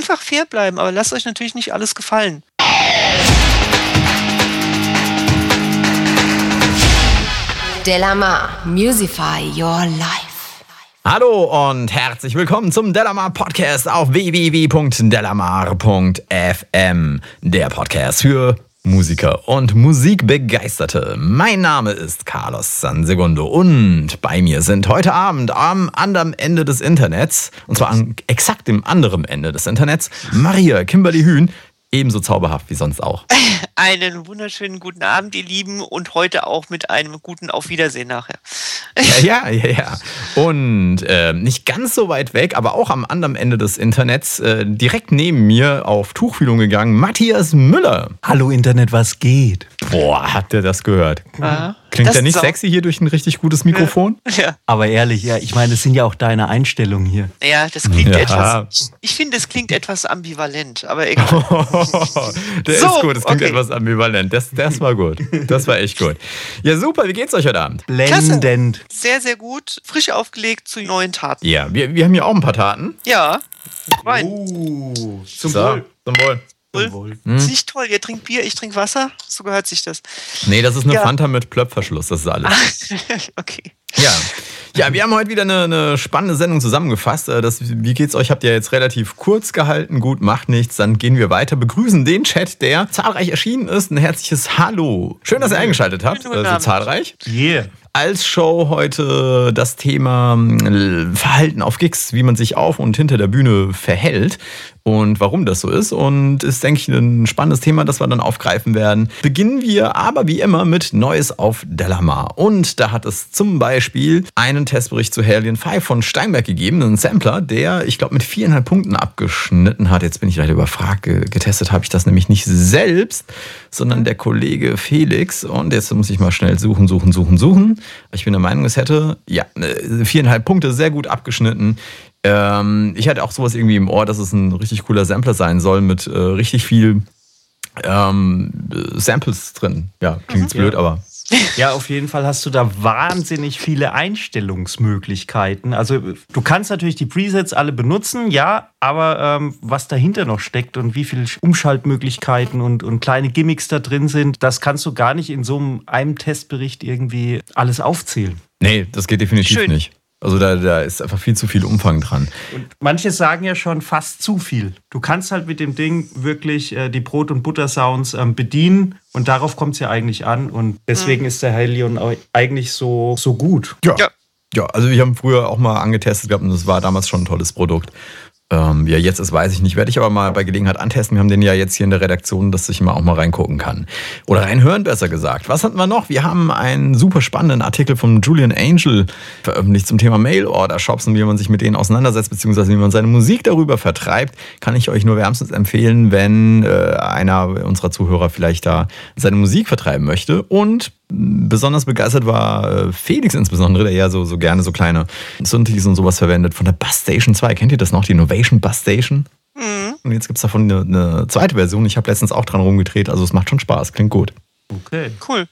Einfach fair bleiben, aber lasst euch natürlich nicht alles gefallen. Delamar, Musify Your Life. Hallo und herzlich willkommen zum Delamar Podcast auf www.delamar.fm. Der Podcast für Musiker und Musikbegeisterte. Mein Name ist Carlos Sansegundo und bei mir sind heute Abend am anderen Ende des Internets, und zwar an exakt dem anderen Ende des Internets, Maria Kimberly Hühn, ebenso zauberhaft wie sonst auch. Einen wunderschönen guten Abend, ihr Lieben, und heute auch mit einem guten Auf Wiedersehen nachher. Ja, ja, ja. ja. Und äh, nicht ganz so weit weg, aber auch am anderen Ende des Internets, äh, direkt neben mir auf Tuchfühlung gegangen, Matthias Müller. Hallo Internet, was geht? Boah, habt ihr das gehört? Ah, Klingt das ja nicht sexy hier durch ein richtig gutes Mikrofon? Ja, Aber ehrlich, ja, ich meine, es sind ja auch deine Einstellungen hier. ja, das klingt Ja. etwas. Ich finde, es klingt etwas ambivalent, aber egal. Der So, ist gut, das klingt okay. etwas ambivalent. Das, das war gut. Das war echt gut. Ja, super, wie geht's euch heute Abend? Blendend. Sehr, sehr gut. Frisch aufgelegt zu neuen Taten. Ja, wir, wir haben hier auch ein paar Taten. Ja. Wein. Uh, zum so, Zum Wohl. Wohl. Ist nicht toll. Ihr trinkt Bier, ich trinke Wasser. So gehört sich das. Nee, das ist eine Ja. Fanta mit Plöpfverschluss, das ist alles. okay. Ja. Ja, wir haben heute wieder eine, eine spannende Sendung zusammengefasst. Äh, Das, wie geht's euch? Habt ihr jetzt relativ kurz gehalten. Gut, macht nichts. Dann gehen wir weiter. Begrüßen den Chat, der zahlreich erschienen ist. Ein herzliches Hallo. Schön, dass ihr eingeschaltet habt. Äh, So zahlreich. Yeah. Als Show heute das Thema äh, Verhalten auf Gigs, wie man sich auf und hinter der Bühne verhält und warum das so ist. Und ist, denke ich, ein spannendes Thema, das wir dann aufgreifen werden. Beginnen wir aber wie immer mit Neues auf Delamar. Und da hat es zum Beispiel einen Testbericht zu Hellion 5 von Steinberg gegeben, einen Sampler, der, ich glaube, mit viereinhalb Punkten abgeschnitten hat. Jetzt bin ich leider überfragt. Ge- Getestet habe ich das nämlich nicht selbst, sondern der Kollege Felix. Und jetzt muss ich mal schnell suchen, suchen, suchen, suchen. Ich bin der Meinung, es hätte, ja, äh, viereinhalb Punkte, sehr gut abgeschnitten. Ähm, ich hatte auch sowas irgendwie im Ohr, dass es ein richtig cooler Sampler sein soll mit äh, richtig viel ähm, äh, Samples drin. Ja, klingt jetzt blöd, aber Ja, auf jeden Fall hast du da wahnsinnig viele Einstellungsmöglichkeiten. Also du kannst natürlich die Presets alle benutzen, ja, aber ähm, was dahinter noch steckt und wie viele Umschaltmöglichkeiten und, und kleine Gimmicks da drin sind, das kannst du gar nicht in so einem, einem Testbericht irgendwie alles aufzählen. nee, das geht definitiv Schön. nicht. Also da, da ist einfach viel zu viel Umfang dran. Und manche sagen ja schon fast zu viel. Du kannst halt mit dem Ding wirklich äh, die Brot- und Butter-Sounds ähm, bedienen und darauf kommt es ja eigentlich an. Und deswegen ist der Helion au- eigentlich so, so gut. Ja. Ja. Ja, also wir haben früher auch mal angetestet gehabt und das war damals schon ein tolles Produkt. Ähm, er jetzt ist, weiß ich nicht. Werde ich aber mal bei Gelegenheit antesten. Wir haben den ja jetzt hier in der Redaktion, dass ich mal auch mal reingucken kann. Oder reinhören, besser gesagt. Was hatten wir noch? Wir haben einen super spannenden Artikel von Julian Angel veröffentlicht zum Thema Mail-Order-Shops und wie man sich mit denen auseinandersetzt, beziehungsweise wie man seine Musik darüber vertreibt. Kann ich euch nur wärmstens empfehlen, wenn äh, einer unserer Zuhörer vielleicht da seine Musik vertreiben möchte. Und besonders begeistert war äh, Felix insbesondere, der ja so, so gerne so kleine Synthes und sowas verwendet, von der Bass Station 2. Kennt ihr das noch, die Innovation Bass Station? Mhm. Und jetzt gibt es davon eine, eine zweite Version. Ich habe letztens auch dran rumgedreht, also es macht schon Spaß, klingt gut. Okay. Cool.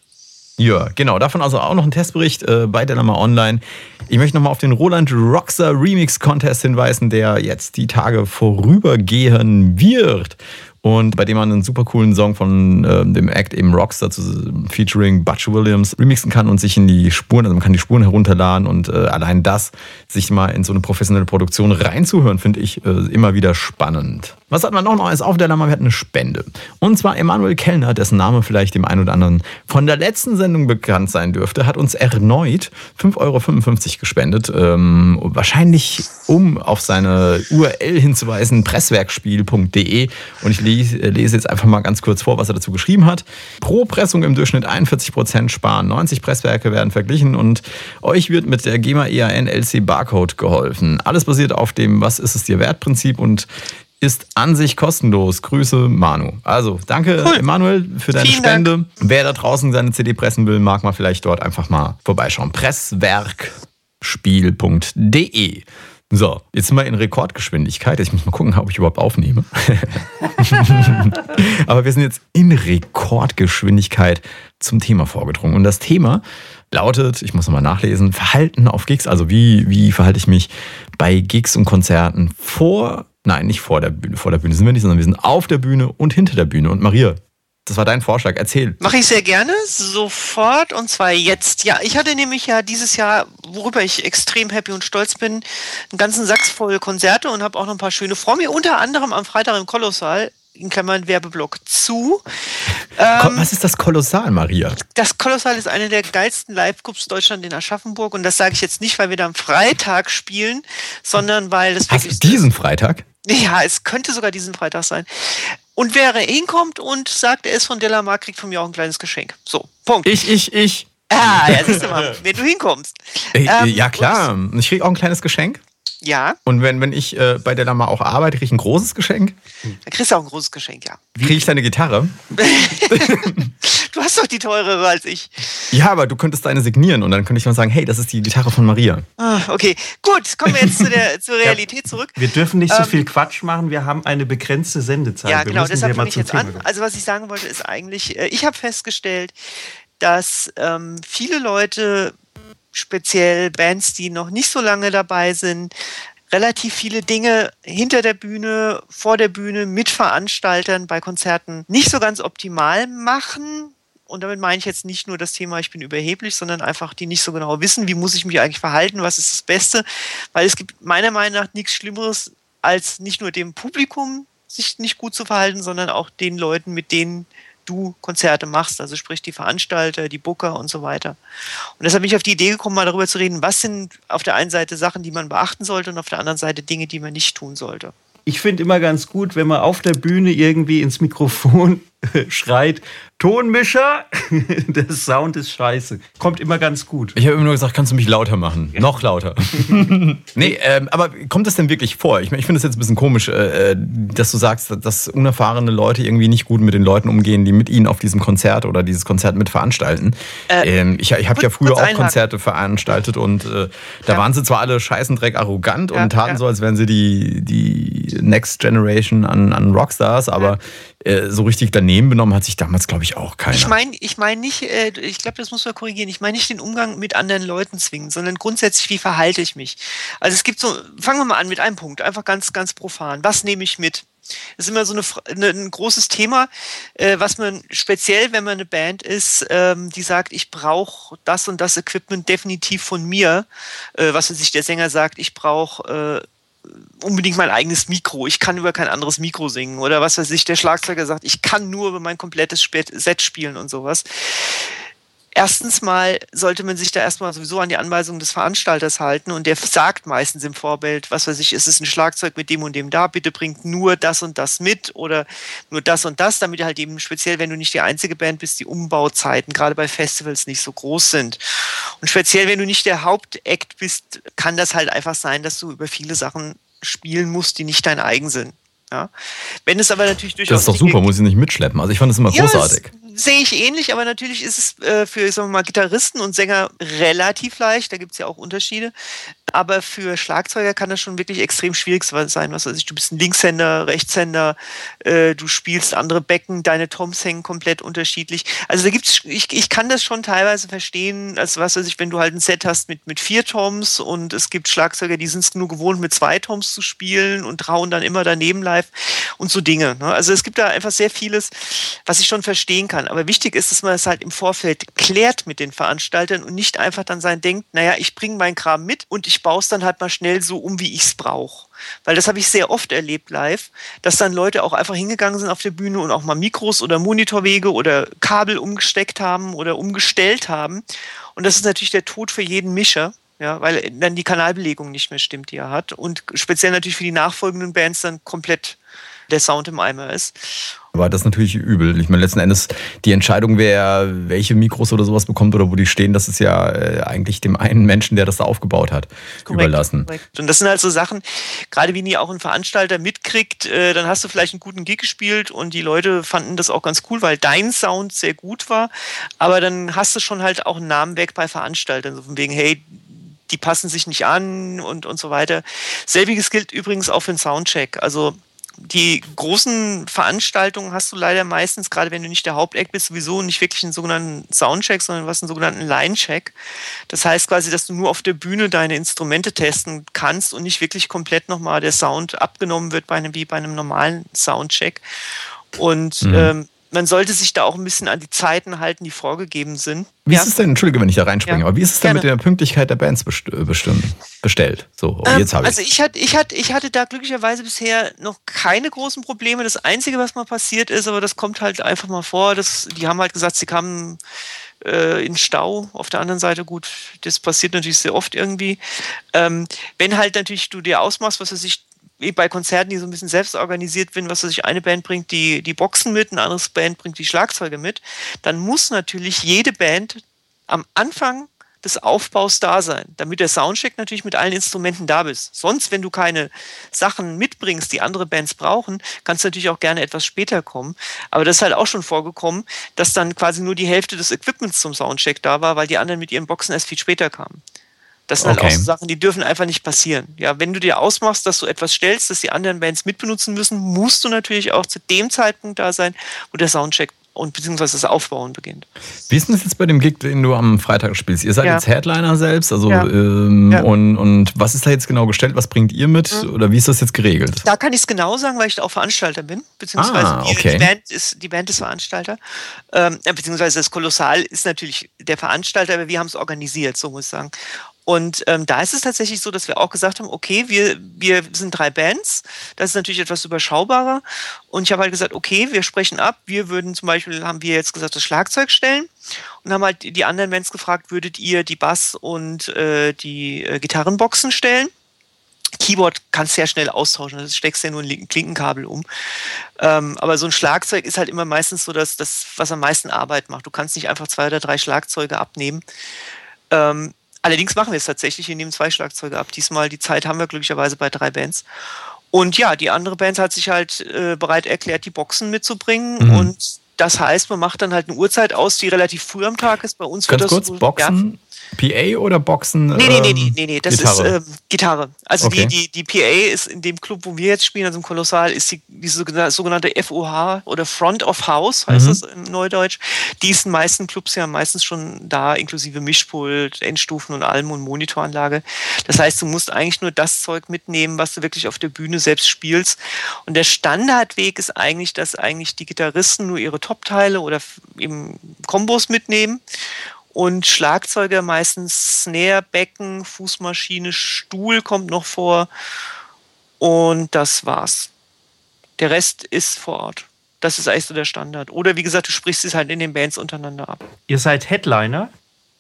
Ja, genau. Davon also auch noch ein Testbericht äh, bei Delamar Online. Ich möchte nochmal auf den Roland Roxer Remix Contest hinweisen, der jetzt die Tage vorübergehen wird. Und bei dem man einen super coolen Song von äh, dem Act eben Rockstar zu, featuring Butch Williams remixen kann und sich in die Spuren, also man kann die Spuren herunterladen und äh, allein das, sich mal in so eine professionelle Produktion reinzuhören, finde ich äh, immer wieder spannend. Was hat man noch Neues auf der Lammer? Wir hatten eine Spende. Und zwar Emanuel Kellner, dessen Name vielleicht dem einen oder anderen von der letzten Sendung bekannt sein dürfte, hat uns erneut 5,55 Euro gespendet. Ähm, wahrscheinlich um auf seine URL hinzuweisen, presswerkspiel.de. Und ich lese, lese jetzt einfach mal ganz kurz vor, was er dazu geschrieben hat. Pro Pressung im Durchschnitt 41% sparen. 90 Presswerke werden verglichen und euch wird mit der GEMA EAN LC Barcode geholfen. Alles basiert auf dem Was ist es dir wert Prinzip und ist an sich kostenlos. Grüße, Manu. Also, danke, Cool. Emanuel, für deine Vielen Spende. Wer da draußen seine CD pressen will, mag mal vielleicht dort einfach mal vorbeischauen. Presswerkspiel.de. So, jetzt sind wir in Rekordgeschwindigkeit. Ich muss mal gucken, ob ich überhaupt aufnehme. Aber wir sind jetzt in Rekordgeschwindigkeit zum Thema vorgedrungen. Und das Thema lautet, ich muss nochmal nachlesen, Verhalten auf Gigs. Also wie, wie verhalte ich mich bei Gigs und Konzerten vor, Nein, nicht vor der Bühne. Vor der Bühne sind wir nicht, sondern wir sind auf der Bühne und hinter der Bühne. Und Maria, das war dein Vorschlag. Erzähl. Mache ich sehr gerne, sofort und zwar jetzt. Ja, ich hatte nämlich ja dieses Jahr, worüber ich extrem happy und stolz bin, einen ganzen Sachs voll Konzerte und habe auch noch ein paar schöne vor mir. Unter anderem am Freitag im Kolossal in Klammern Werbeblock zu. Ähm, Was ist das Kolossal, Maria? Das Kolossal ist eine der geilsten Live-Groups Deutschland in Aschaffenburg und das sage ich jetzt nicht, weil wir da am Freitag spielen, sondern weil das Hast wirklich... diesen Freitag? Ja, es könnte sogar diesen Freitag sein. Und wer hinkommt und sagt, er ist von Delamar, kriegt von mir auch ein kleines Geschenk. So, Punkt. Ich, ich, ich. Ah, ja, siehst du mal, wenn du hinkommst. Äh, ähm, ja, klar. Ich krieg auch ein kleines Geschenk. Ja. Und wenn, wenn ich äh, bei der Lama auch arbeite, kriege ich ein großes Geschenk? Dann kriegst du auch ein großes Geschenk, ja. Kriege ich deine Gitarre? du hast doch die teurere als ich. Ja, aber du könntest deine signieren und dann könnte ich mal sagen, hey, das ist die Gitarre von Maria. Ah, okay, gut, kommen wir jetzt zu der, zur Realität ja, zurück. Wir dürfen nicht ähm, so viel Quatsch machen, wir haben eine begrenzte Sendezeit. Ja, genau, deshalb fange ich jetzt Thema an. Also was ich sagen wollte, ist eigentlich, äh, ich habe festgestellt, dass ähm, viele Leute speziell Bands, die noch nicht so lange dabei sind, relativ viele Dinge hinter der Bühne, vor der Bühne, mit Veranstaltern bei Konzerten nicht so ganz optimal machen. Und damit meine ich jetzt nicht nur das Thema, ich bin überheblich, sondern einfach, die nicht so genau wissen, wie muss ich mich eigentlich verhalten, was ist das Beste. Weil es gibt meiner Meinung nach nichts Schlimmeres, als nicht nur dem Publikum sich nicht gut zu verhalten, sondern auch den Leuten, mit denen du Konzerte machst, also sprich die Veranstalter, die Booker und so weiter. Und deshalb bin ich auf die Idee gekommen, mal darüber zu reden, was sind auf der einen Seite Sachen, die man beachten sollte und auf der anderen Seite Dinge, die man nicht tun sollte. Ich finde immer ganz gut, wenn man auf der Bühne irgendwie ins Mikrofon schreit, Tonmischer, der Sound ist scheiße. Kommt immer ganz gut. Ich habe immer nur gesagt, kannst du mich lauter machen? Ja. Noch lauter. nee, ähm, aber kommt das denn wirklich vor? Ich, ich finde es jetzt ein bisschen komisch, äh, äh, dass du sagst, dass unerfahrene Leute irgendwie nicht gut mit den Leuten umgehen, die mit ihnen auf diesem Konzert oder dieses Konzert mit veranstalten. Äh, ähm, ich ich habe ja früher auch Konzerte veranstaltet und äh, da ja. waren sie zwar alle scheißendreck arrogant ja, und taten so, als wären sie die, die Next Generation an, an Rockstars, aber äh, so richtig daneben benommen hat sich damals, glaube ich, auch keiner. Ich meine ich mein nicht, äh, ich glaube, das muss man korrigieren, ich meine nicht den Umgang mit anderen Leuten zwingen, sondern grundsätzlich, wie verhalte ich mich. Also es gibt so, fangen wir mal an mit einem Punkt, einfach ganz, ganz profan. Was nehme ich mit? Das ist immer so eine, eine, ein großes Thema, äh, was man speziell, wenn man eine Band ist, ähm, die sagt, ich brauche das und das Equipment definitiv von mir, äh, was sich der Sänger sagt, ich brauche äh, unbedingt mein eigenes Mikro. Ich kann über kein anderes Mikro singen. Oder was weiß ich, der Schlagzeuger sagt, ich kann nur über mein komplettes Set spielen und sowas. Erstens mal sollte man sich da erstmal sowieso an die Anweisungen des Veranstalters halten und der sagt meistens im Vorbild, was weiß ich, ist es ein Schlagzeug mit dem und dem da, bitte bringt nur das und das mit oder nur das und das, damit halt eben speziell, wenn du nicht die einzige Band bist, die Umbauzeiten gerade bei Festivals nicht so groß sind. Und speziell, wenn du nicht der Hauptakt bist, kann das halt einfach sein, dass du über viele Sachen spielen musst, die nicht dein eigen sind. Ja. Wenn es aber natürlich durchaus. Das ist doch super, muss ich nicht mitschleppen. Also ich fand das immer ja, großartig sehe ich ähnlich, aber natürlich ist es äh, für sagen wir mal, Gitarristen und Sänger relativ leicht. Da gibt es ja auch Unterschiede. Aber für Schlagzeuger kann das schon wirklich extrem schwierig sein. Was weiß ich, du bist ein Linkshänder, Rechtshänder, äh, du spielst andere Becken, deine Toms hängen komplett unterschiedlich. Also da gibt's, ich, ich kann das schon teilweise verstehen, als was weiß ich, wenn du halt ein Set hast mit, mit vier Toms und es gibt Schlagzeuger, die sind es nur gewohnt, mit zwei Toms zu spielen und trauen dann immer daneben live und so Dinge. Ne? Also es gibt da einfach sehr vieles, was ich schon verstehen kann. Aber wichtig ist, dass man es halt im Vorfeld klärt mit den Veranstaltern und nicht einfach dann sein denkt, naja, ich bringe meinen Kram mit und ich baue es dann halt mal schnell so um, wie ich es brauche. Weil das habe ich sehr oft erlebt live, dass dann Leute auch einfach hingegangen sind auf der Bühne und auch mal Mikros oder Monitorwege oder Kabel umgesteckt haben oder umgestellt haben. Und das ist natürlich der Tod für jeden Mischer. Ja, weil dann die Kanalbelegung nicht mehr stimmt, die er hat. Und speziell natürlich für die nachfolgenden Bands dann komplett der Sound im Eimer ist. Aber das ist natürlich übel. Ich meine, letzten Endes, die Entscheidung, wer welche Mikros oder sowas bekommt oder wo die stehen, das ist ja äh, eigentlich dem einen Menschen, der das da aufgebaut hat, korrekt, überlassen. Korrekt. Und das sind halt so Sachen, gerade wie nie auch ein Veranstalter mitkriegt, äh, dann hast du vielleicht einen guten Gig gespielt und die Leute fanden das auch ganz cool, weil dein Sound sehr gut war. Aber dann hast du schon halt auch einen Namen weg bei Veranstaltern, so von wegen, hey, die passen sich nicht an und, und so weiter. Selbiges gilt übrigens auch für den Soundcheck. Also die großen Veranstaltungen hast du leider meistens, gerade wenn du nicht der Haupteck bist, sowieso nicht wirklich einen sogenannten Soundcheck, sondern was einen sogenannten Line-Check. Das heißt quasi, dass du nur auf der Bühne deine Instrumente testen kannst und nicht wirklich komplett nochmal der Sound abgenommen wird bei einem, wie bei einem normalen Soundcheck. Und mhm. ähm, man sollte sich da auch ein bisschen an die Zeiten halten, die vorgegeben sind. Wie ja. ist es denn, entschuldige, wenn ich da reinspringe, ja. aber wie ist es denn Gerne. mit der Pünktlichkeit der Bands bestimmt, bestellt? So, ähm, jetzt habe ich. Also ich hatte, ich, hatte, ich hatte da glücklicherweise bisher noch keine großen Probleme. Das Einzige, was mal passiert ist, aber das kommt halt einfach mal vor, dass, die haben halt gesagt, sie kamen äh, in Stau. Auf der anderen Seite, gut, das passiert natürlich sehr oft irgendwie. Ähm, wenn halt natürlich du dir ausmachst, was weiß ich, wie bei Konzerten, die so ein bisschen selbst organisiert werden, was weiß ich, eine Band bringt die, die Boxen mit, eine andere Band bringt die Schlagzeuge mit, dann muss natürlich jede Band am Anfang des Aufbaus da sein, damit der Soundcheck natürlich mit allen Instrumenten da ist. Sonst, wenn du keine Sachen mitbringst, die andere Bands brauchen, kannst du natürlich auch gerne etwas später kommen. Aber das ist halt auch schon vorgekommen, dass dann quasi nur die Hälfte des Equipments zum Soundcheck da war, weil die anderen mit ihren Boxen erst viel später kamen. Das sind okay. halt auch so Sachen, die dürfen einfach nicht passieren. Ja, wenn du dir ausmachst, dass du etwas stellst, das die anderen Bands mitbenutzen müssen, musst du natürlich auch zu dem Zeitpunkt da sein, wo der Soundcheck und beziehungsweise das Aufbauen beginnt. Wie ist denn das jetzt bei dem Gig, den du am Freitag spielst? Ihr seid ja. jetzt Headliner selbst, also ja. Ähm, ja. Und, und was ist da jetzt genau gestellt? Was bringt ihr mit? Mhm. Oder wie ist das jetzt geregelt? Da kann ich es genau sagen, weil ich auch Veranstalter bin, beziehungsweise ah, okay. die, Band ist, die Band ist Veranstalter. Ähm, beziehungsweise das Kolossal ist natürlich der Veranstalter, aber wir haben es organisiert, so muss ich sagen. Und ähm, da ist es tatsächlich so, dass wir auch gesagt haben, okay, wir, wir sind drei Bands, das ist natürlich etwas überschaubarer. Und ich habe halt gesagt, okay, wir sprechen ab, wir würden zum Beispiel, haben wir jetzt gesagt, das Schlagzeug stellen und haben halt die anderen Bands gefragt, würdet ihr die Bass- und äh, die äh, Gitarrenboxen stellen? Keyboard kannst du ja schnell austauschen, das steckst ja nur ein Klinkenkabel um. Ähm, aber so ein Schlagzeug ist halt immer meistens so das, das, was am meisten Arbeit macht. Du kannst nicht einfach zwei oder drei Schlagzeuge abnehmen. Ähm, Allerdings machen wir es tatsächlich, wir nehmen zwei Schlagzeuge ab. Diesmal die Zeit haben wir glücklicherweise bei drei Bands. Und ja, die andere Band hat sich halt äh, bereit erklärt, die Boxen mitzubringen. Mhm. Und das heißt, man macht dann halt eine Uhrzeit aus, die relativ früh am Tag ist. Bei uns Ganz wird das kurz, so, Boxen, ja, PA oder Boxen? Nee, nee, nee, nee, nee, nee. das Gitarre. ist ähm, Gitarre. Also okay. die, die, die PA ist in dem Club, wo wir jetzt spielen, also im Kolossal, ist die, diese sogenannte FOH oder Front of House, heißt mhm. das im Neudeutsch. Die ist in meisten Clubs ja meistens schon da, inklusive Mischpult, Endstufen und allem und Monitoranlage. Das heißt, du musst eigentlich nur das Zeug mitnehmen, was du wirklich auf der Bühne selbst spielst. Und der Standardweg ist eigentlich, dass eigentlich die Gitarristen nur ihre Top-Teile oder eben Kombos mitnehmen und Schlagzeuger meistens Snare, Becken, Fußmaschine, Stuhl kommt noch vor und das war's. Der Rest ist vor Ort. Das ist eigentlich so der Standard. Oder wie gesagt, du sprichst es halt in den Bands untereinander ab. Ihr seid Headliner?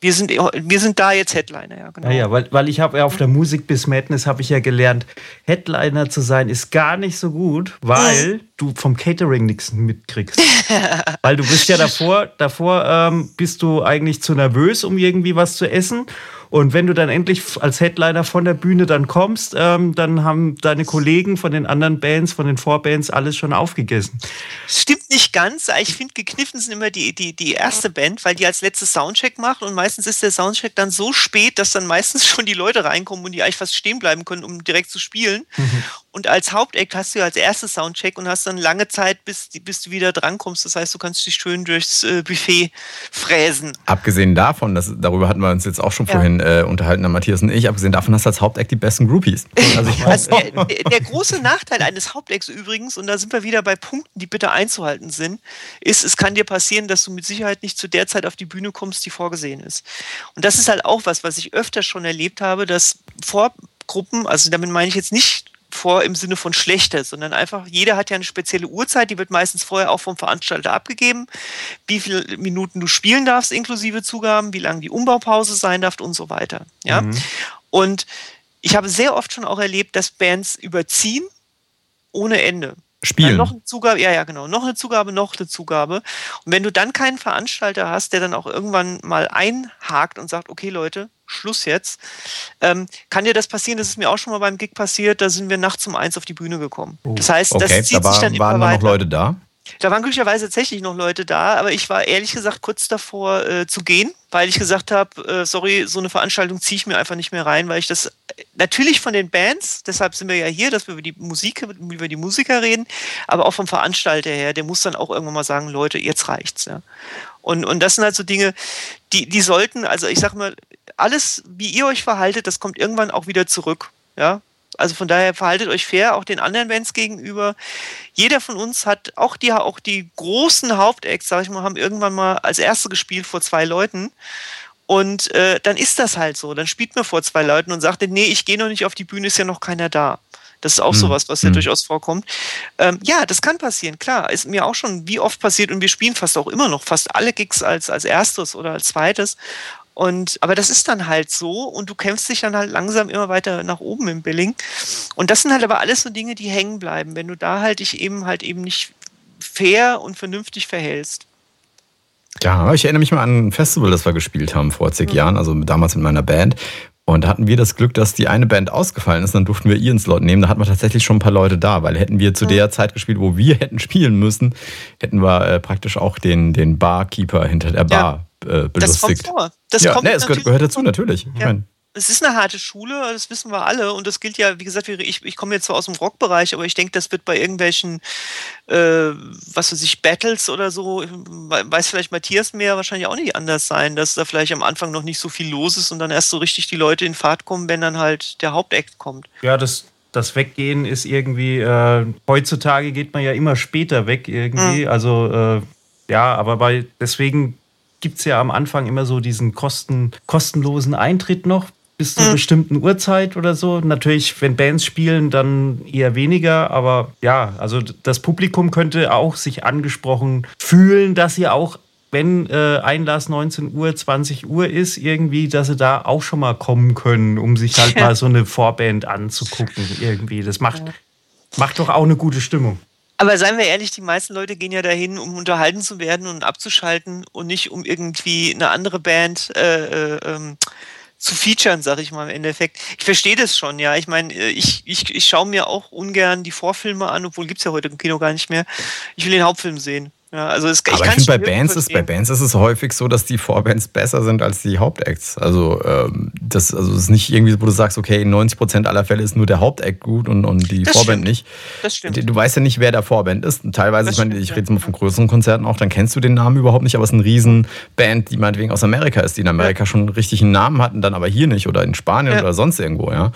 Wir sind, wir sind da jetzt Headliner, ja, genau. Ja, ja weil, weil ich habe ja auf der Musik bis Madness habe ich ja gelernt, Headliner zu sein ist gar nicht so gut, weil du vom Catering nichts mitkriegst. weil du bist ja davor, davor ähm, bist du eigentlich zu nervös, um irgendwie was zu essen. Und wenn du dann endlich als Headliner von der Bühne dann kommst, ähm, dann haben deine Kollegen von den anderen Bands, von den Vorbands alles schon aufgegessen. Stimmt nicht ganz. Ich finde, gekniffen sind immer die, die, die erste Band, weil die als letztes Soundcheck macht und meistens ist der Soundcheck dann so spät, dass dann meistens schon die Leute reinkommen und die eigentlich fast stehen bleiben können, um direkt zu spielen. Mhm. Und als Hauptact hast du als erstes Soundcheck und hast dann lange Zeit, bis, bis du wieder drankommst. Das heißt, du kannst dich schön durchs äh, Buffet fräsen. Abgesehen davon, das, darüber hatten wir uns jetzt auch schon ja. vorhin äh, unterhalten, Matthias und ich, abgesehen davon hast du als Hauptact die besten Groupies. Also, also der, der, große Nachteil eines Hauptacts übrigens, und da sind wir wieder bei Punkten, die bitte einzuhalten sind, ist, es kann dir passieren, dass du mit Sicherheit nicht zu der Zeit auf die Bühne kommst, die vorgesehen ist. Und das ist halt auch was, was ich öfter schon erlebt habe, dass Vorgruppen, also damit meine ich jetzt nicht vor im Sinne von schlechter, sondern einfach, jeder hat ja eine spezielle Uhrzeit, die wird meistens vorher auch vom Veranstalter abgegeben, wie viele Minuten du spielen darfst, inklusive Zugaben, wie lange die Umbaupause sein darf und so weiter. Ja? Mhm. Und ich habe sehr oft schon auch erlebt, dass Bands überziehen ohne Ende. Spielen. noch eine Zugabe, ja, ja, genau. Noch eine Zugabe, noch eine Zugabe. Und wenn du dann keinen Veranstalter hast, der dann auch irgendwann mal einhakt und sagt, okay, Leute, Schluss jetzt, ähm, kann dir das passieren, das ist mir auch schon mal beim Gig passiert, da sind wir nachts um eins auf die Bühne gekommen. Oh, das heißt, okay, das zieht da war, sich dann immer waren weiter. noch Leute da? Da waren glücklicherweise tatsächlich noch Leute da, aber ich war ehrlich gesagt kurz davor äh, zu gehen, weil ich gesagt habe, äh, sorry, so eine Veranstaltung ziehe ich mir einfach nicht mehr rein, weil ich das natürlich von den Bands, deshalb sind wir ja hier, dass wir über die Musik, über die Musiker reden, aber auch vom Veranstalter her, der muss dann auch irgendwann mal sagen, Leute, jetzt reicht's. Ja. Und, und das sind halt so Dinge, die, die sollten, also ich sag mal, alles, wie ihr euch verhaltet, das kommt irgendwann auch wieder zurück. Ja, also von daher verhaltet euch fair, auch den anderen Bands gegenüber. Jeder von uns hat, auch die, auch die großen Hauptacts, sag ich mal, haben irgendwann mal als erste gespielt vor zwei Leuten. Und äh, dann ist das halt so. Dann spielt man vor zwei Leuten und sagt, nee, ich gehe noch nicht auf die Bühne, ist ja noch keiner da. Das ist auch hm. sowas, was ja hm. durchaus vorkommt. Ähm, ja, das kann passieren, klar. Ist mir auch schon wie oft passiert und wir spielen fast auch immer noch fast alle Gigs als, als erstes oder als zweites. Und, aber das ist dann halt so und du kämpfst dich dann halt langsam immer weiter nach oben im Billing. Und das sind halt aber alles so Dinge, die hängen bleiben, wenn du da halt dich eben halt eben nicht fair und vernünftig verhältst. Ja, ich erinnere mich mal an ein Festival, das wir gespielt haben vor zig mhm. Jahren, also damals mit meiner Band. Und da hatten wir das Glück, dass die eine Band ausgefallen ist, dann durften wir ihr ins Slot nehmen. Da hatten wir tatsächlich schon ein paar Leute da, weil hätten wir zu mhm. der Zeit gespielt, wo wir hätten spielen müssen, hätten wir äh, praktisch auch den, den Barkeeper hinter der Bar äh, belustigt. Das kommt vor. Das ja, kommt nee, es gehört dazu, natürlich. Ja. Ich mein, es ist eine harte Schule, das wissen wir alle. Und das gilt ja, wie gesagt, ich, ich komme jetzt zwar aus dem Rockbereich, aber ich denke, das wird bei irgendwelchen, äh, was weiß ich, Battles oder so, weiß vielleicht Matthias mehr, wahrscheinlich auch nicht anders sein, dass da vielleicht am Anfang noch nicht so viel los ist und dann erst so richtig die Leute in Fahrt kommen, wenn dann halt der Hauptakt kommt. Ja, das, das Weggehen ist irgendwie, äh, heutzutage geht man ja immer später weg irgendwie. Mhm. Also, äh, ja, aber bei, deswegen gibt es ja am Anfang immer so diesen kosten, kostenlosen Eintritt noch bis zu mhm. bestimmten Uhrzeit oder so. Natürlich, wenn Bands spielen, dann eher weniger, aber ja, also das Publikum könnte auch sich angesprochen fühlen, dass sie auch wenn äh, Einlass 19 Uhr, 20 Uhr ist, irgendwie, dass sie da auch schon mal kommen können, um sich halt mal so eine Vorband anzugucken, irgendwie. Das macht, macht doch auch eine gute Stimmung. Aber seien wir ehrlich, die meisten Leute gehen ja dahin, um unterhalten zu werden und abzuschalten und nicht um irgendwie eine andere Band äh, äh, ähm, zu featuren, sag ich mal im Endeffekt. Ich verstehe das schon, ja. Ich meine, äh, ich, ich, ich schaue mir auch ungern die Vorfilme an, obwohl gibt's ja heute im Kino gar nicht mehr. Ich will den Hauptfilm sehen. Ja, also es, Aber ich, ich finde, bei Bands, ist, bei Bands ist es häufig so, dass die Vorbands besser sind als die Hauptacts. Also, ähm, das also es ist nicht irgendwie, wo du sagst, okay, in 90% aller Fälle ist nur der Hauptact gut und, und die das Vorband stimmt. nicht. Das stimmt. Du weißt ja nicht, wer der Vorband ist. Und teilweise, ich meine, ich rede jetzt mal von größeren Konzerten auch, dann kennst du den Namen überhaupt nicht, aber es ist eine Riesenband, die meinetwegen aus Amerika ist, die in Amerika ja. schon einen richtigen Namen hatten, dann aber hier nicht oder in Spanien ja. oder sonst irgendwo, ja.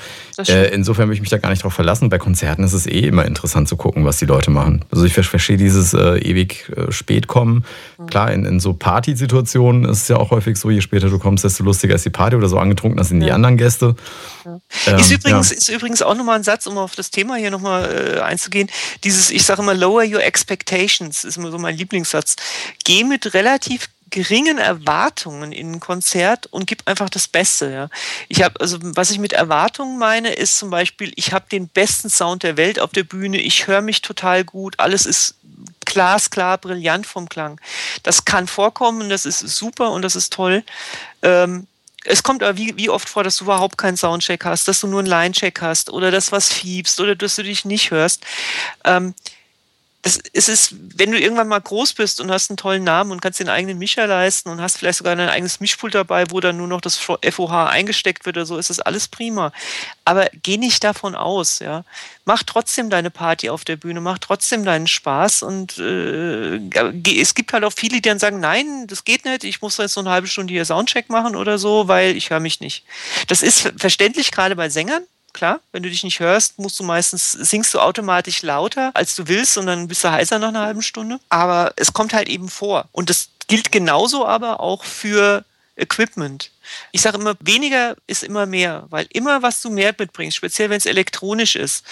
Äh, insofern würde ich mich da gar nicht drauf verlassen. Bei Konzerten ist es eh immer interessant zu gucken, was die Leute machen. Also ich verstehe dieses äh, ewig äh, spät kommen Mhm. Klar, in, in so Partysituationen ist es ja auch häufig so, je später du kommst, desto lustiger ist die Party oder so angetrunken, sind ja. die anderen Gäste. Ja. Ähm, ist, übrigens, ja. ist übrigens auch nochmal ein Satz, um auf das Thema hier nochmal äh, einzugehen. Dieses, ich sage immer, lower your expectations, ist immer so mein Lieblingssatz. Geh mit relativ geringen Erwartungen in ein Konzert und gib einfach das Beste. Ja. Ich habe also was ich mit Erwartungen meine, ist zum Beispiel, ich habe den besten Sound der Welt auf der Bühne, ich höre mich total gut, alles ist glasklar, brillant vom Klang. Das kann vorkommen, das ist super und das ist toll. Ähm, es kommt aber wie, wie oft vor, dass du überhaupt keinen Soundcheck hast, dass du nur einen Line-Check hast oder dass was fiebst oder dass du dich nicht hörst. Ähm, das ist es, wenn du irgendwann mal groß bist und hast einen tollen Namen und kannst den eigenen Mischer leisten und hast vielleicht sogar ein eigenes Mischpult dabei, wo dann nur noch das FOH eingesteckt wird oder so, ist das alles prima. Aber geh nicht davon aus, ja. Mach trotzdem deine Party auf der Bühne, mach trotzdem deinen Spaß und äh, es gibt halt auch viele, die dann sagen, nein, das geht nicht, ich muss jetzt so eine halbe Stunde hier Soundcheck machen oder so, weil ich höre mich nicht. Das ist verständlich gerade bei Sängern, klar. Wenn du dich nicht hörst, musst du meistens, singst du automatisch lauter, als du willst und dann bist du heißer nach einer halben Stunde. Aber es kommt halt eben vor. Und das gilt genauso aber auch für Equipment. Ich sage immer, weniger ist immer mehr, weil immer, was du mehr mitbringst, speziell wenn es elektronisch ist,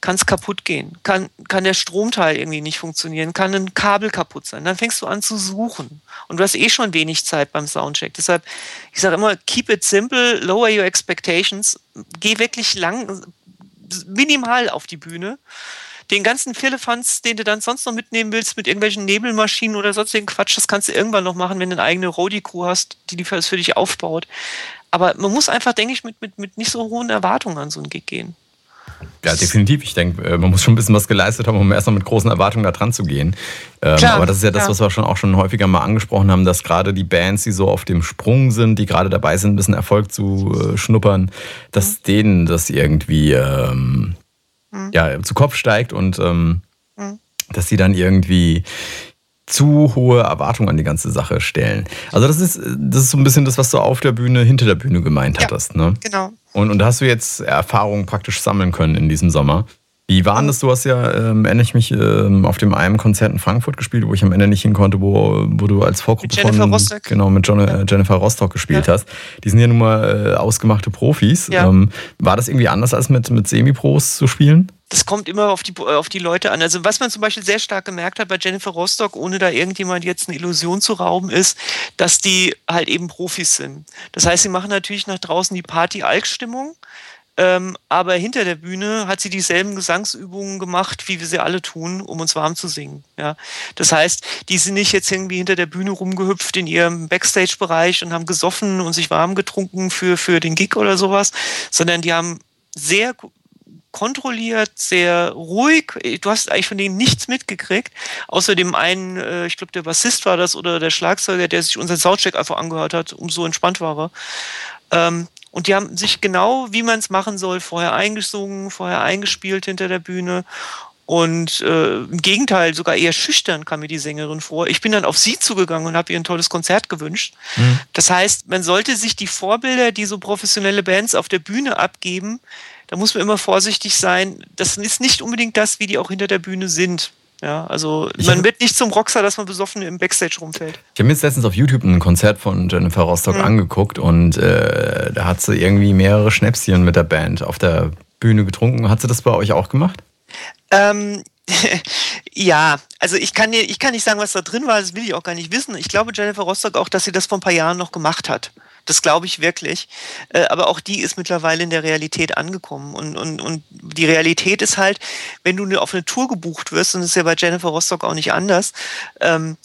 kann es kaputt gehen, kann, kann der Stromteil irgendwie nicht funktionieren, kann ein Kabel kaputt sein. Dann fängst du an zu suchen und du hast eh schon wenig Zeit beim Soundcheck. Deshalb, ich sage immer, keep it simple, lower your expectations, geh wirklich lang, minimal auf die Bühne den ganzen Firlefanz, den du dann sonst noch mitnehmen willst, mit irgendwelchen Nebelmaschinen oder sonstigen Quatsch, das kannst du irgendwann noch machen, wenn du eine eigene Roadie-Crew hast, die die das für dich aufbaut. Aber man muss einfach, denke ich, mit, mit, mit nicht so hohen Erwartungen an so einen Gig gehen. Ja, definitiv. Ich denke, äh, man muss schon ein bisschen was geleistet haben, um erstmal mit großen Erwartungen da dran zu gehen. Ähm, Klar, aber das ist ja das, was wir schon auch schon häufiger mal angesprochen haben, dass gerade die Bands, die so auf dem Sprung sind, die gerade dabei sind, ein bisschen Erfolg zu äh, schnuppern, dass mhm. denen das irgendwie ähm, mhm. ja, zu Kopf steigt und ähm, mhm. dass sie dann irgendwie zu hohe Erwartungen an die ganze Sache stellen. Also das ist, das ist so ein bisschen das, was du auf der Bühne, hinter der Bühne gemeint ja, hattest. Ne? Genau. Und, und da hast du jetzt Erfahrungen praktisch sammeln können in diesem Sommer. Wie war das? Du hast ja, ähm, erinnere ich mich, ähm, auf dem einen Konzert in Frankfurt gespielt, wo ich am Ende nicht hin konnte, wo, wo du als Vorgruppe mit Jennifer von Rostock. genau mit John, ja. Jennifer Rostock gespielt ja. hast. Die sind ja nun mal äh, ausgemachte Profis. Ja. Ähm, war das irgendwie anders als mit, mit Semi-Pros zu spielen? das kommt immer auf die, auf die Leute an. Also was man zum Beispiel sehr stark gemerkt hat bei Jennifer Rostock, ohne da irgendjemand jetzt eine Illusion zu rauben, ist, dass die halt eben Profis sind. Das heißt, sie machen natürlich nach draußen die Party-Alk-Stimmung, ähm, aber hinter der Bühne hat sie dieselben Gesangsübungen gemacht, wie wir sie alle tun, um uns warm zu singen. Ja? Das heißt, die sind nicht jetzt irgendwie hinter der Bühne rumgehüpft in ihrem Backstage-Bereich und haben gesoffen und sich warm getrunken für, für den Gig oder sowas, sondern die haben sehr kontrolliert, sehr ruhig. Du hast eigentlich von denen nichts mitgekriegt, außer dem einen, äh, ich glaube, der Bassist war das oder der Schlagzeuger, der sich unseren Soundcheck einfach angehört hat, umso entspannt war er. Ähm, und die haben sich genau, wie man es machen soll, vorher eingesungen, vorher eingespielt hinter der Bühne. Und äh, im Gegenteil, sogar eher schüchtern kam mir die Sängerin vor. Ich bin dann auf sie zugegangen und habe ihr ein tolles Konzert gewünscht. Mhm. Das heißt, man sollte sich die Vorbilder, die so professionelle Bands auf der Bühne abgeben, da muss man immer vorsichtig sein. Das ist nicht unbedingt das, wie die auch hinter der Bühne sind. Ja, also man wird nicht zum Rockstar, dass man besoffen im Backstage rumfällt. Ich habe mir jetzt letztens auf YouTube ein Konzert von Jennifer Rostock mhm. angeguckt und äh, da hat sie irgendwie mehrere Schnäpschen mit der Band auf der Bühne getrunken. Hat sie das bei euch auch gemacht? Ähm, ja, also ich kann, ich kann nicht sagen, was da drin war, das will ich auch gar nicht wissen. Ich glaube Jennifer Rostock auch, dass sie das vor ein paar Jahren noch gemacht hat. Das glaube ich wirklich. Äh, aber auch die ist mittlerweile in der Realität angekommen. Und, und, und die Realität ist halt, wenn du auf eine Tour gebucht wirst, und das ist ja bei Jennifer Rostock auch nicht anders, ähm,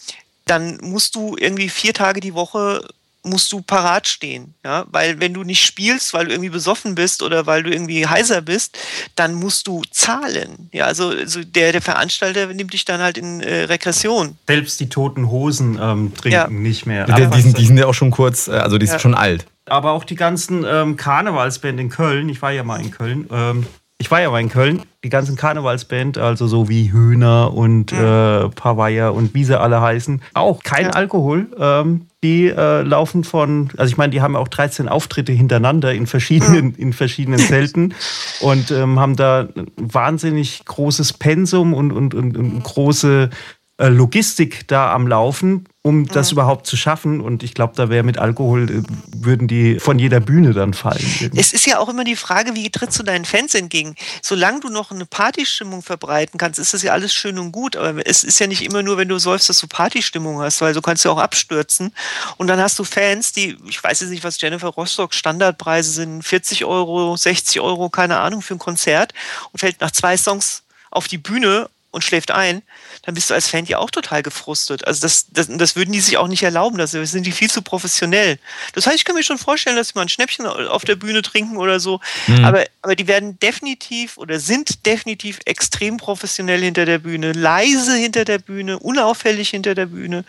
dann musst du irgendwie vier Tage die Woche musst du parat stehen. Ja? Weil wenn du nicht spielst, weil du irgendwie besoffen bist oder weil du irgendwie heiser bist, dann musst du zahlen. Ja, also, also der, der Veranstalter nimmt dich dann halt in äh, Regression. Selbst die toten Hosen ähm, trinken ja. nicht mehr. Die, die, sind, die, sind, ja auch schon kurz, äh, also die ja. sind schon alt. Aber auch die ganzen ähm, Karnevalsband in Köln, ich war ja mal in Köln, ähm, ich war ja mal in Köln, die ganzen Karnevalsband, also so wie Hühner und mhm. äh, Pavaya und wie sie alle heißen, auch kein ja. Alkohol. Ähm, die äh, laufen von, also ich meine, die haben auch 13 Auftritte hintereinander in verschiedenen, mhm. in verschiedenen Zelten und ähm, haben da ein wahnsinnig großes Pensum und, und, und, und große äh, Logistik da am Laufen, um das mhm. überhaupt zu schaffen. Und ich glaube, da wäre mit Alkohol, äh, würden die von jeder Bühne dann fallen. Es ist ja auch immer die Frage, wie trittst du deinen Fans entgegen? Solange du noch eine Partystimmung verbreiten kannst, ist das ja alles schön und gut. Aber es ist ja nicht immer nur, wenn du säufst, dass du Partystimmung hast, weil du kannst ja auch abstürzen. Und dann hast du Fans, die, ich weiß jetzt nicht, was Jennifer Rostock Standardpreise sind, 40 Euro, 60 Euro, keine Ahnung, für ein Konzert und fällt nach zwei Songs auf die Bühne und schläft ein, dann bist du als Fan ja auch total gefrustet. Also das, das, das würden die sich auch nicht erlauben. Das sind die viel zu professionell. Das heißt, ich kann mir schon vorstellen, dass sie mal ein Schnäppchen auf der Bühne trinken oder so. Mhm. Aber, aber die werden definitiv oder sind definitiv extrem professionell hinter der Bühne, leise hinter der Bühne, unauffällig hinter der Bühne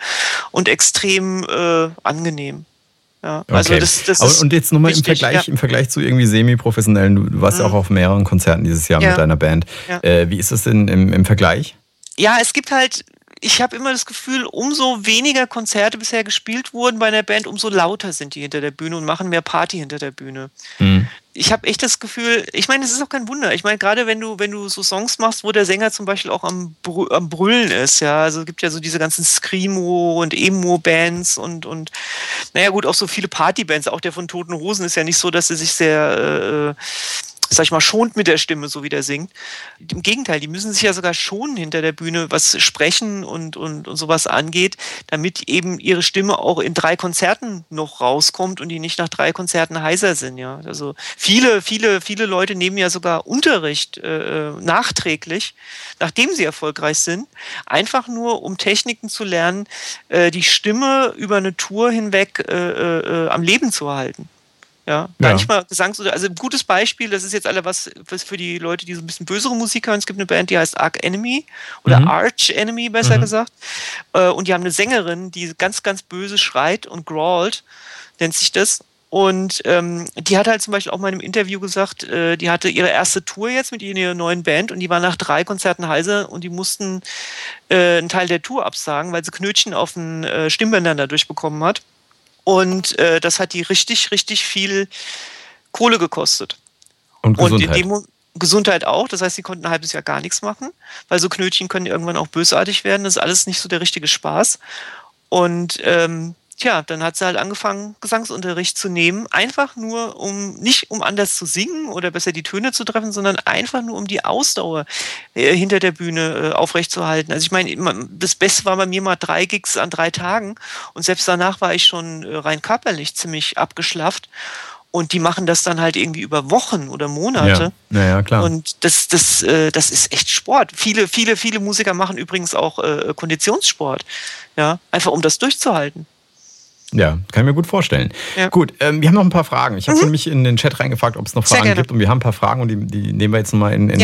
und extrem äh, angenehm. Ja, also okay. das, das Aber, und jetzt nochmal im Vergleich, ja. im Vergleich zu irgendwie semi-professionellen, du warst ja mhm. auch auf mehreren Konzerten dieses Jahr ja. mit deiner Band. Äh, wie ist das denn im, im Vergleich? Ja, es gibt halt, ich habe immer das Gefühl, umso weniger Konzerte bisher gespielt wurden bei einer Band, umso lauter sind die hinter der Bühne und machen mehr Party hinter der Bühne. Mhm ich habe echt das Gefühl, ich meine, es ist auch kein Wunder. Ich meine, gerade wenn du, wenn du so Songs machst, wo der Sänger zum Beispiel auch am, Brü am Brüllen ist, ja, also es gibt ja so diese ganzen Screamo und Emo-Bands und, und naja gut, auch so viele Partybands, auch der von Toten Hosen ist ja nicht so, dass er sich sehr äh, sag ich mal, schont mit der Stimme, so wie der singt. Im Gegenteil, die müssen sich ja sogar schonen hinter der Bühne, was Sprechen und, und, und sowas angeht, damit eben ihre Stimme auch in drei Konzerten noch rauskommt und die nicht nach drei Konzerten heiser sind, ja. Also viele, viele, viele Leute nehmen ja sogar Unterricht äh, nachträglich, nachdem sie erfolgreich sind, einfach nur, um Techniken zu lernen, äh, die Stimme über eine Tour hinweg äh, äh, am Leben zu erhalten. Ja, Ja. nicht mal Gesangs- oder, also ein gutes Beispiel, das ist jetzt alle was, was für die Leute, die so ein bisschen bösere Musik hören. Es gibt eine Band, die heißt Arc Enemy oder Mhm. Arch Enemy, besser gesagt. Äh, Und die haben eine Sängerin, die ganz, ganz böse schreit und growlt, nennt sich das. Und ähm, die hat halt zum Beispiel auch mal in einem Interview gesagt, äh, die hatte ihre erste Tour jetzt mit ihrer neuen Band und die war nach drei Konzerten heiser und die mussten äh, einen Teil der Tour absagen, weil sie Knötchen auf den äh, Stimmbändern dadurch bekommen hat. Und äh, das hat die richtig, richtig viel Kohle gekostet. Und Und Gesundheit. Mo- Gesundheit auch. Das heißt, sie konnten ein halbes Jahr gar nichts machen, weil so Knötchen können irgendwann auch bösartig werden. Das ist alles nicht so der richtige Spaß. Und ähm, tja, dann hat sie halt angefangen, Gesangsunterricht zu nehmen. Einfach nur, um nicht um anders zu singen oder besser die Töne zu treffen, sondern einfach nur um die Ausdauer äh, hinter der Bühne äh, aufrechtzuerhalten. Also ich meine, das Beste war bei mir mal drei Gigs an drei Tagen und selbst danach war ich schon äh, rein körperlich ziemlich abgeschlafft. Und die machen das dann halt irgendwie über Wochen oder Monate. ja. ja, ja, klar. Und das, das, äh, das ist echt Sport. Viele, viele, viele Musiker machen übrigens auch äh, Konditionssport. Ja, einfach um das durchzuhalten. Ja, kann ich mir gut vorstellen. Ja. Mhm. Gut, ähm, wir haben noch ein paar Fragen. Ich habe nämlich in den Chat reingefragt, ob es noch Fragen gibt. Und wir haben ein paar Fragen und die, die nehmen wir jetzt nochmal in, in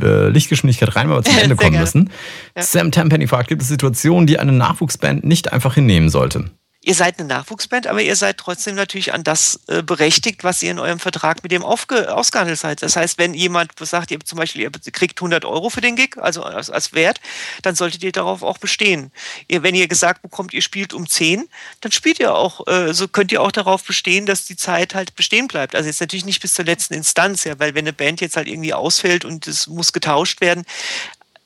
Ja. äh, Lichtgeschwindigkeit rein, weil wir zum Ende kommen gerne. müssen. Ja. Sam Tampenny fragt, gibt es Situationen, die eine Nachwuchsband nicht einfach hinnehmen sollte? Ihr seid eine Nachwuchsband, aber ihr seid trotzdem natürlich an das äh, berechtigt, was ihr in eurem Vertrag mit dem aufge ausgehandelt seid. Das heißt, wenn jemand sagt, ihr zum Beispiel, ihr kriegt 100 Euro für den Gig, also als, als Wert, dann solltet ihr darauf auch bestehen. Ihr, wenn ihr gesagt bekommt, ihr spielt um 10, dann spielt ihr auch, äh, so könnt ihr auch darauf bestehen, dass die Zeit halt bestehen bleibt. Also jetzt natürlich nicht bis zur letzten Instanz, ja, weil wenn eine Band jetzt halt irgendwie ausfällt und es muss getauscht werden,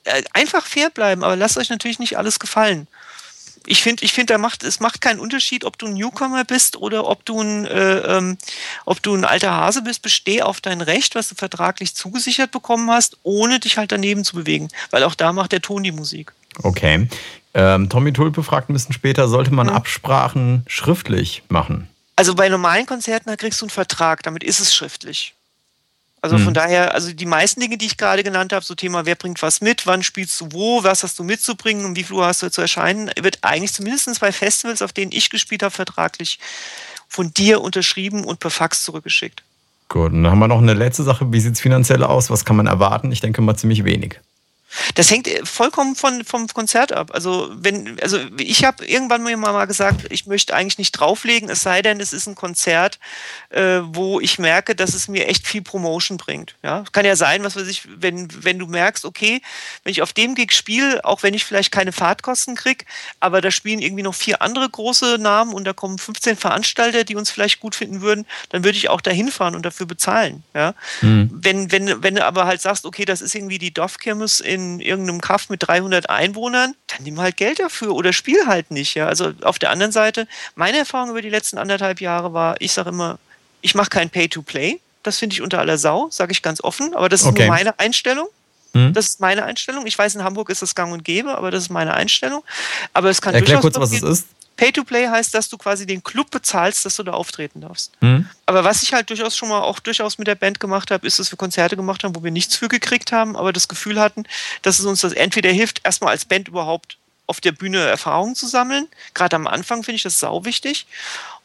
äh, einfach fair bleiben, aber lasst euch natürlich nicht alles gefallen ich finde, ich finde, da macht es macht keinen Unterschied, ob du ein Newcomer bist oder ob du ein, äh, ähm, ob du ein alter Hase bist. Besteh auf dein Recht, was du vertraglich zugesichert bekommen hast, ohne dich halt daneben zu bewegen, weil auch da macht der Ton die Musik. Okay. Ähm, Tommy Tulpe fragt ein bisschen später, sollte man Absprachen schriftlich machen? Also bei normalen Konzerten da kriegst du einen Vertrag, damit ist es schriftlich. Also von daher, also die meisten Dinge, die ich gerade genannt habe, so Thema, wer bringt was mit, wann spielst du wo, was hast du mitzubringen und wie viel Uhr hast du zu erscheinen, wird eigentlich zumindest bei Festivals, auf denen ich gespielt habe, vertraglich von dir unterschrieben und per Fax zurückgeschickt. Gut, und dann haben wir noch eine letzte Sache. Wie sieht es finanziell aus? Was kann man erwarten? Ich denke mal ziemlich wenig. Das hängt äh, vollkommen von, vom Konzert ab. Also wenn, also ich habe irgendwann mir mal gesagt, ich möchte eigentlich nicht drauflegen, es sei denn, es ist ein Konzert, äh, wo ich merke, dass es mir echt viel Promotion bringt. Ja, kann ja sein, was weiß ich, wenn, wenn du merkst, okay, wenn ich auf dem Gig spiele, auch wenn ich vielleicht keine Fahrtkosten krieg, aber da spielen irgendwie noch vier andere große Namen und da kommen 15 Veranstalter, die uns vielleicht gut finden würden, dann würde ich auch da hinfahren und dafür bezahlen. Ja, wenn, wenn, wenn du aber halt sagst, okay, das ist irgendwie die Dorfkirmes in irgendeinem Kaff mit 300 Einwohnern, dann nimm halt Geld dafür oder spiel halt nicht. Ja? Also auf der anderen Seite, meine Erfahrung über die letzten anderthalb Jahre war, ich sage immer, ich mache kein Pay-to-Play. Das finde ich unter aller Sau, sage ich ganz offen, aber das ist Okay. nur meine Einstellung. Hm? Das ist meine Einstellung. Ich weiß, in Hamburg ist das gang und gäbe, aber das ist meine Einstellung. Aber es kann Erklär durchaus kurz, was es ist. Pay-to-Play heißt, dass du quasi den Club bezahlst, dass du da auftreten darfst. Hm? Aber was ich halt durchaus schon mal auch durchaus mit der Band gemacht habe, ist, dass wir Konzerte gemacht haben, wo wir nichts für gekriegt haben, aber das Gefühl hatten, dass es uns das entweder hilft, erstmal als Band überhaupt auf der Bühne Erfahrungen zu sammeln. Gerade am Anfang finde ich das sau wichtig.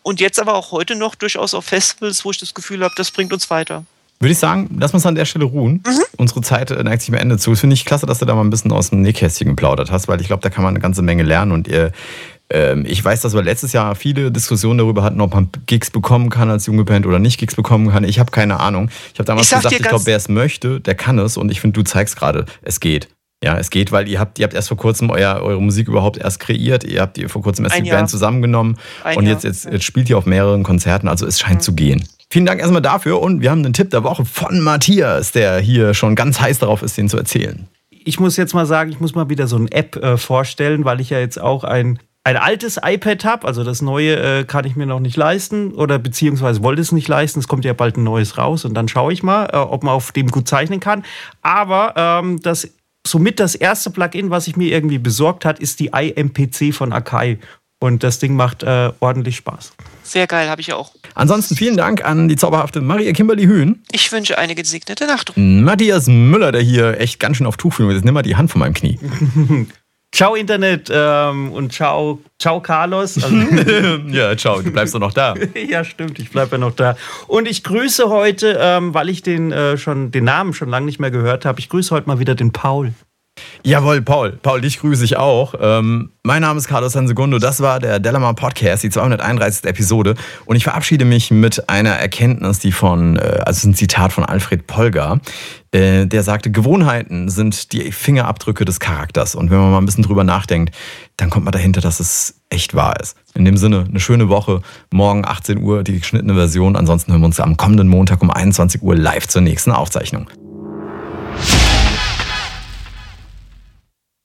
Und jetzt aber auch heute noch durchaus auf Festivals, wo ich das Gefühl habe, das bringt uns weiter. Würde ich sagen, lass uns an der Stelle ruhen. Mhm. Unsere Zeit neigt sich am Ende zu. Das finde ich klasse, dass du da mal ein bisschen aus dem Nähkästchen geplaudert hast, weil ich glaube, da kann man eine ganze Menge lernen. Und ihr, ich weiß, dass wir letztes Jahr viele Diskussionen darüber hatten, ob man Gigs bekommen kann als junge Band oder nicht Gigs bekommen kann. Ich habe keine Ahnung. Ich habe damals Ich sag gesagt, ich glaube, wer es möchte, der kann es. Und ich finde, du zeigst gerade, es geht. Ja, es geht, weil ihr habt, ihr habt erst vor kurzem euer, eure Musik überhaupt erst kreiert. Ihr habt ihr vor kurzem erst Ein die Jahr. Band zusammengenommen. Ein und jetzt, jetzt, jetzt spielt ihr auf mehreren Konzerten. Also es scheint zu gehen. Vielen Dank erstmal dafür. Und wir haben einen Tipp der Woche von Matthias, der hier schon ganz heiß darauf ist, den zu erzählen. ich muss jetzt mal sagen, ich muss mal wieder so eine App äh, vorstellen, weil ich ja jetzt auch ein, ein altes iPad habe. Also das neue äh, kann ich mir noch nicht leisten oder beziehungsweise wollte es nicht leisten. Es kommt ja bald ein neues raus und dann schaue ich mal, äh, ob man auf dem gut zeichnen kann. Aber ähm, das somit das erste Plugin, was ich mir irgendwie besorgt hat, ist die iMPC von Akai. Und das Ding macht äh, ordentlich Spaß. Sehr geil, habe ich auch. Ansonsten vielen Dank an die zauberhafte Maria Kimberly Hühn, Ich wünsche eine gesegnete Nacht. Matthias Müller, der hier echt ganz schön auf Tuchfühlung ist. Jetzt nimm mal die Hand von meinem Knie. Ciao Internet ähm, und ciao, ciao Carlos. Also, ja, ciao, du bleibst doch noch da. ja, stimmt, ich bleibe ja noch da. Und ich grüße heute, ähm, weil ich den, äh, schon, den Namen schon lange nicht mehr gehört habe, ich grüße heute mal wieder den Paul. Jawohl, Paul. Paul, dich grüße ich auch. Ähm, mein Name ist Carlos Sansegundo. Das war der Delamar Podcast, die 231. Episode. Und ich verabschiede mich mit einer Erkenntnis, die von, äh, also ein Zitat von Alfred Polgar. Äh, der sagte, Gewohnheiten sind die Fingerabdrücke des Charakters. Und wenn man mal ein bisschen drüber nachdenkt, dann kommt man dahinter, dass es echt wahr ist. In dem Sinne, eine schöne Woche. Morgen 18 Uhr die geschnittene Version. Ansonsten hören wir uns am kommenden Montag um 21 Uhr live zur nächsten Aufzeichnung.